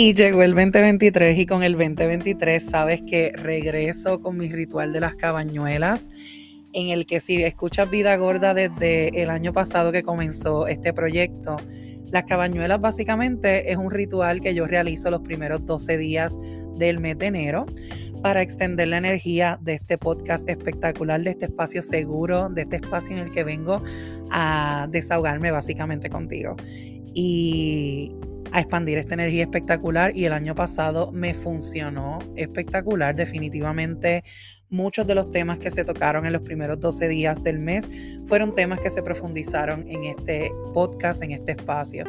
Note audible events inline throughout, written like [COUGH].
Y llegó el 2023 y con el 2023 sabes que regreso con mi ritual de las cabañuelas en el que si escuchas Vida Gorda desde el año pasado que comenzó este proyecto, las cabañuelas básicamente es un ritual que yo realizo los primeros 12 días del mes de enero para extender la energía de este podcast espectacular, de este espacio seguro, de este espacio en el que vengo a desahogarme básicamente contigo. Y a expandir esta energía espectacular y el año pasado me funcionó espectacular. Definitivamente muchos de los temas que se tocaron en los primeros 12 días del mes fueron temas que se profundizaron en este podcast, en este espacio.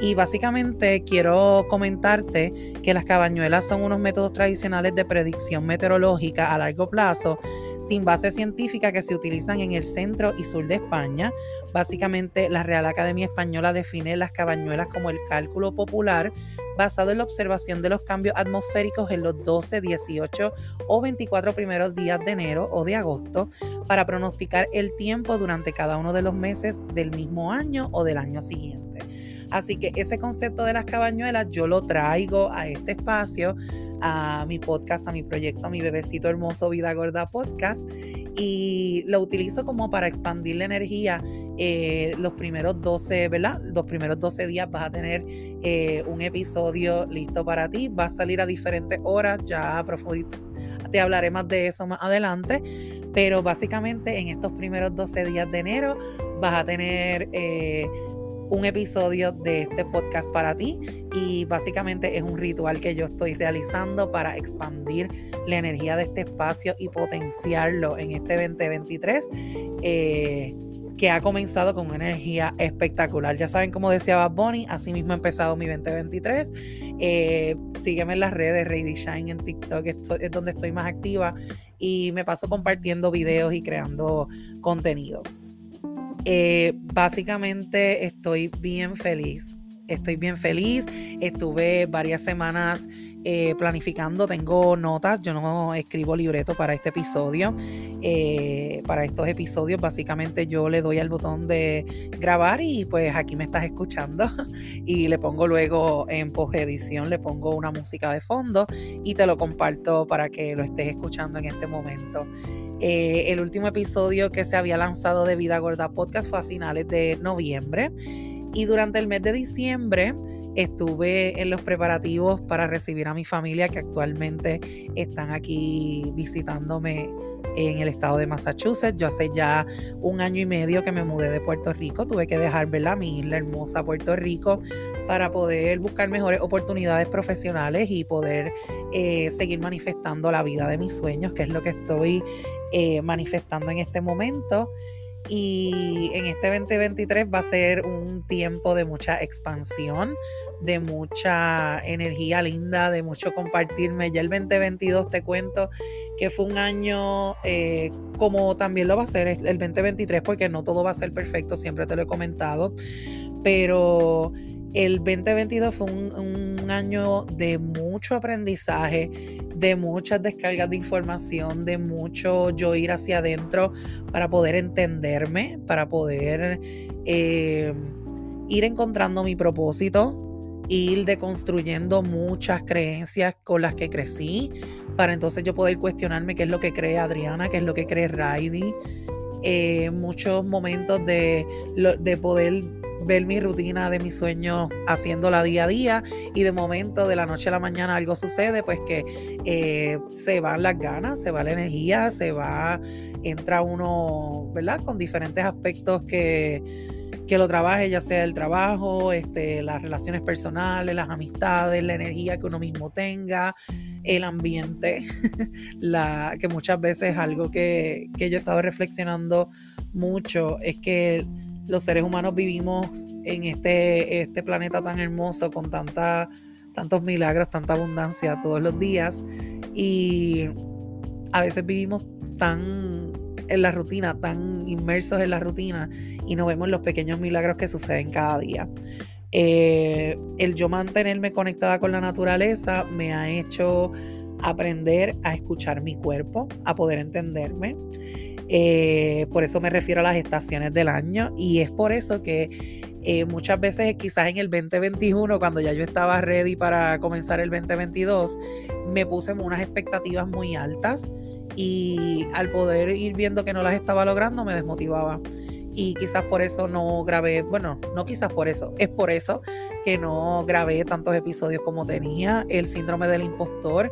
Y básicamente quiero comentarte que las cabañuelas son unos métodos tradicionales de predicción meteorológica a largo plazo sin base científica que se utilizan en el centro y sur de España. Básicamente, la Real Academia Española define las cabañuelas como el cálculo popular basado en la observación de los cambios atmosféricos en los 12, 18 o 24 primeros días de enero o de agosto para pronosticar el tiempo durante cada uno de los meses del mismo año o del año siguiente. Así que ese concepto de las cabañuelas yo lo traigo a este espacio a mi podcast, a mi proyecto, a mi bebecito hermoso Vida Gorda Podcast y lo utilizo como para expandir la energía. Eh, los primeros 12, ¿verdad? Los primeros 12 días vas a tener eh, un episodio listo para ti, va a salir a diferentes horas, ya te hablaré más de eso más adelante, pero básicamente en estos primeros 12 días de enero vas a tener... Eh, un episodio de este podcast para ti y básicamente es un ritual que yo estoy realizando para expandir la energía de este espacio y potenciarlo en este 2023 eh, que ha comenzado con una energía espectacular. Ya saben, como decía Bad así mismo ha empezado mi 2023. Eh, sígueme en las redes, Rady Shine en TikTok, es donde estoy más activa y me paso compartiendo videos y creando contenido. Eh, básicamente estoy bien feliz. Estoy bien feliz. Estuve varias semanas eh, planificando. Tengo notas. Yo no escribo libreto para este episodio. Eh, para estos episodios, básicamente yo le doy al botón de grabar y pues aquí me estás escuchando. [LAUGHS] Y le pongo luego en post edición, le pongo una música de fondo y te lo comparto para que lo estés escuchando en este momento. Eh, el último episodio que se había lanzado de Vida Gorda Podcast fue a finales de noviembre. Y durante el mes de diciembre estuve en los preparativos para recibir a mi familia que actualmente están aquí visitándome en el estado de Massachusetts. Yo hace ya un año y medio que me mudé de Puerto Rico. Tuve que dejar ¿verdad? mi isla hermosa Puerto Rico para poder buscar mejores oportunidades profesionales y poder eh, seguir manifestando la vida de mis sueños, que es lo que estoy eh, manifestando en este momento. Y en este 2023 va a ser un tiempo de mucha expansión, de mucha energía linda, de mucho compartirme. Ya el 2022 te cuento que fue un año eh, como también lo va a ser el 2023 porque no todo va a ser perfecto, siempre te lo he comentado, pero el 2022 fue un, año de mucho aprendizaje, de muchas descargas de información, de mucho yo ir hacia adentro para poder entenderme, para poder eh, ir encontrando mi propósito, ir deconstruyendo muchas creencias con las que crecí, para entonces yo poder cuestionarme qué es lo que cree Adriana, qué es lo que cree Raidi. Eh, muchos momentos de, de poder ver mi rutina de mis sueños haciéndola día a día y de momento de la noche a la mañana algo sucede, pues que eh, se van las ganas, se va la energía, se va, entra uno, ¿verdad? Con diferentes aspectos que, que lo trabaje, ya sea el trabajo, este, las relaciones personales, las amistades, la energía que uno mismo tenga, el ambiente, [LAUGHS] la, que muchas veces es algo que, que yo he estado reflexionando mucho, es que los seres humanos vivimos en este, este planeta tan hermoso con tanta, tantos milagros, tanta abundancia todos los días y a veces vivimos tan en la rutina, tan inmersos en la rutina y no vemos los pequeños milagros que suceden cada día. Eh, el yo mantenerme conectada con la naturaleza me ha hecho aprender a escuchar mi cuerpo, a poder entenderme. Eh, por eso me refiero a las estaciones del año y es por eso que Eh, muchas veces quizás en el 2021, cuando ya yo estaba ready para comenzar el 2022, me puse unas expectativas muy altas y al poder ir viendo que no las estaba logrando me desmotivaba. Y quizás por eso no grabé, bueno, no quizás por eso, es por eso que no grabé tantos episodios como tenía. El síndrome del impostor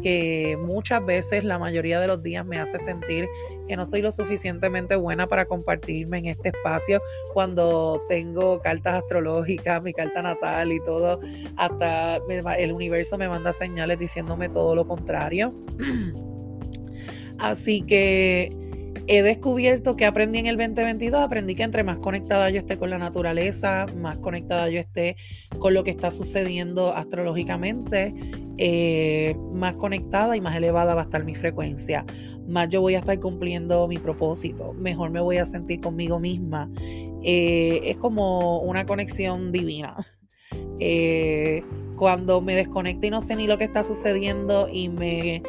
que muchas veces, la mayoría de los días, me hace sentir que no soy lo suficientemente buena para compartirme en este espacio cuando tengo cartas astrológicas, mi carta natal y todo, hasta el universo me manda señales diciéndome todo lo contrario. [CLEARS THROAT] Así que he descubierto que aprendí en el 2022, aprendí que entre más conectada yo esté con la naturaleza, más conectada yo esté con lo que está sucediendo astrológicamente, eh, más conectada y más elevada va a estar mi frecuencia, más yo voy a estar cumpliendo mi propósito, mejor me voy a sentir conmigo misma. Eh, es como una conexión divina. [LAUGHS] Eh, cuando me desconecto y no sé ni lo que está sucediendo y me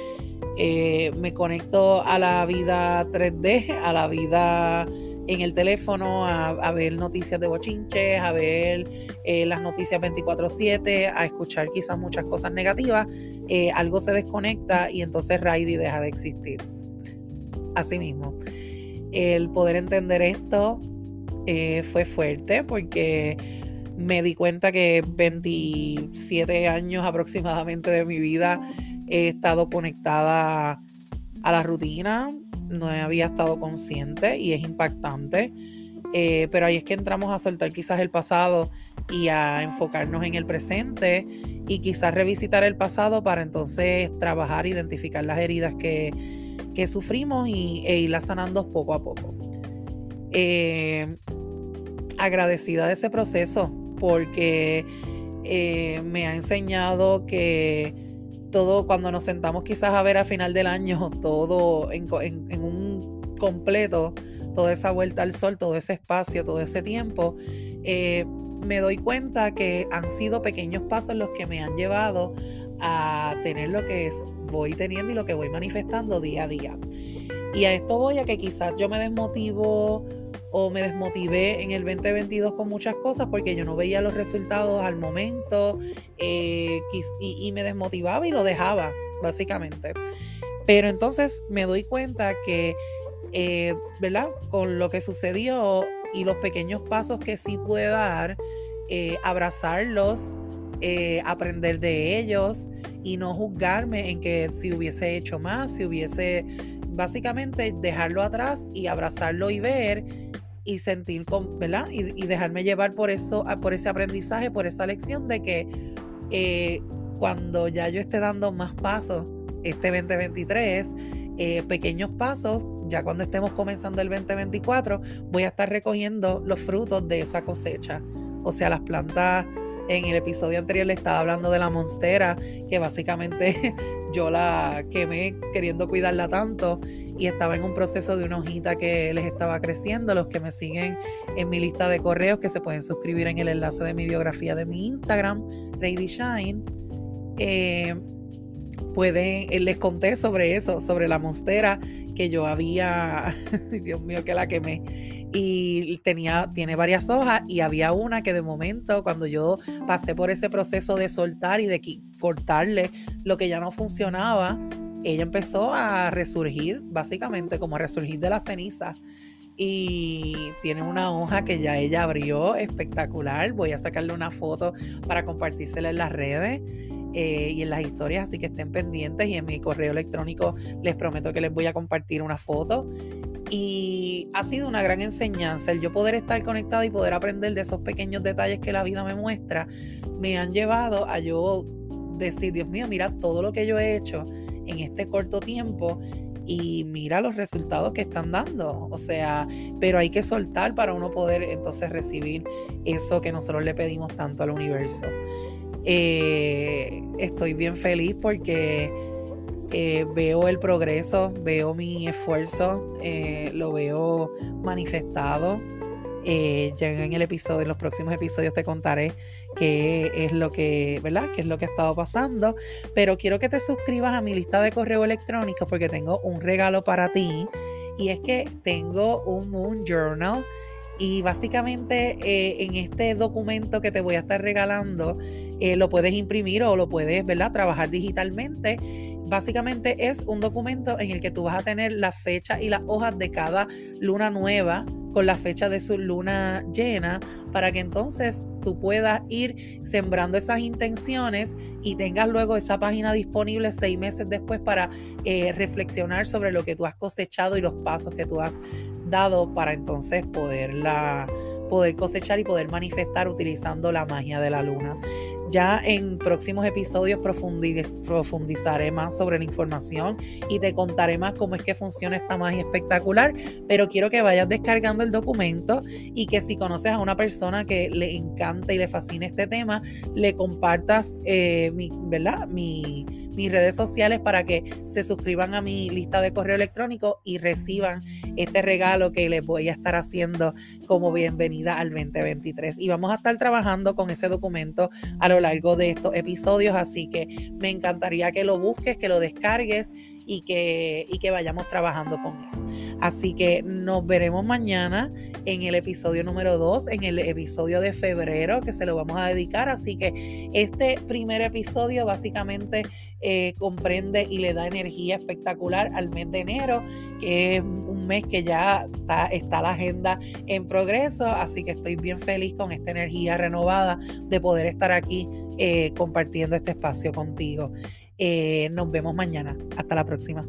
eh, me conecto a la vida 3D, a la vida en el teléfono, a, ver noticias de bochinches, a ver eh, las noticias 24/7, a escuchar quizás muchas cosas negativas, eh, algo se desconecta y entonces Raidi deja de existir. Así mismo. El poder entender esto fue fuerte porque me di cuenta que 27 años aproximadamente de mi vida he estado conectada a la rutina, no había estado consciente y es impactante. Eh, pero ahí es que entramos a soltar quizás el pasado y a enfocarnos en el presente y quizás revisitar el pasado para entonces trabajar, identificar las heridas que, sufrimos y, e irlas sanando poco a poco. Eh, agradecida de ese proceso porque eh, me ha enseñado que todo cuando nos sentamos quizás a ver a final del año, [LAUGHS] todo en, un completo, toda esa vuelta al sol, todo ese espacio, todo ese tiempo, eh, me doy cuenta que han sido pequeños pasos los que me han llevado a tener lo que voy teniendo y lo que voy manifestando día a día. Y a esto voy a que quizás yo me desmotivo o me desmotivé en el 2022 con muchas cosas porque yo no veía los resultados al momento eh, y, me desmotivaba y lo dejaba, básicamente. Pero entonces me doy cuenta que, eh, ¿verdad? Con lo que sucedió y los pequeños pasos que sí pude dar, eh, abrazarlos, aprender de ellos y no juzgarme en que si hubiese hecho más, si hubiese básicamente dejarlo atrás y abrazarlo y ver y sentir, con, ¿verdad? Y, dejarme llevar por eso, por ese aprendizaje, por esa lección de que eh, cuando ya yo esté dando más pasos, este 2023, eh, pequeños pasos, ya cuando estemos comenzando el 2024, voy a estar recogiendo los frutos de esa cosecha. O sea, las plantas en el episodio anterior le estaba hablando de la monstera, que básicamente [LAUGHS] yo la quemé queriendo cuidarla tanto y estaba en un proceso de una hojita que les estaba creciendo. Los que me siguen en mi lista de correos, que se pueden suscribir en el enlace de mi biografía de mi Instagram, Lady Shine. Eh, pueden, eh, les conté sobre eso, sobre la monstera que yo había, [LAUGHS] Dios mío, que la quemé y tenía, tiene varias hojas y había una que de momento cuando yo pasé por ese proceso de soltar y de cortarle lo que ya no funcionaba, ella empezó a resurgir, básicamente como a resurgir de la ceniza. Y tiene una hoja que ya ella abrió, espectacular. Voy a sacarle una foto para compartírsela en las redes. Eh, y en las historias, así que estén pendientes y en mi correo electrónico les prometo que les voy a compartir una foto y ha sido una gran enseñanza el yo poder estar conectada y poder aprender de esos pequeños detalles que la vida me muestra, me han llevado a yo decir, Dios mío, mira todo lo que yo he hecho en este corto tiempo y mira los resultados que están dando. O sea, pero hay que soltar para uno poder entonces recibir eso que nosotros le pedimos tanto al universo. Eh, estoy bien feliz porque eh, veo el progreso, veo mi esfuerzo, eh, lo veo manifestado. Eh, ya en el episodio, en los próximos episodios te contaré qué es lo que, ¿verdad? Qué es lo que ha estado pasando. Pero quiero que te suscribas a mi lista de correo electrónico porque tengo un regalo para ti. Y es que tengo un Moon Journal Y básicamente eh, en este documento que te voy a estar regalando, eh, lo puedes imprimir o lo puedes, ¿verdad? Trabajar digitalmente. Básicamente es un documento en el que tú vas a tener la fecha y las hojas de cada luna nueva con la fecha de su luna llena para que entonces tú puedas ir sembrando esas intenciones y tengas luego esa página disponible seis meses después para eh, reflexionar sobre lo que tú has cosechado y los pasos que tú has dado para entonces poderla poder cosechar y poder manifestar utilizando la magia de la luna. Ya en próximos episodios profundizaré más sobre la información y te contaré más cómo es que funciona esta magia espectacular, pero quiero que vayas descargando el documento y que si conoces a una persona que le encanta y le fascina este tema, le compartas eh, mi, ¿verdad? Mi, mis redes sociales para que se suscriban a mi lista de correo electrónico y reciban este regalo que les voy a estar haciendo como bienvenida al 2023. Y vamos a estar trabajando con ese documento a largo de estos episodios, así que me encantaría que lo busques, que lo descargues y que, y que vayamos trabajando con él. Así que nos veremos mañana en el episodio número 2, en el episodio de febrero que se lo vamos a dedicar. Así que este primer episodio básicamente eh, comprende y le da energía espectacular al mes de enero, que es un mes que ya está, está la agenda en progreso. Así que estoy bien feliz con esta energía renovada de poder estar aquí eh, compartiendo este espacio contigo. Eh, nos vemos mañana. Hasta la próxima.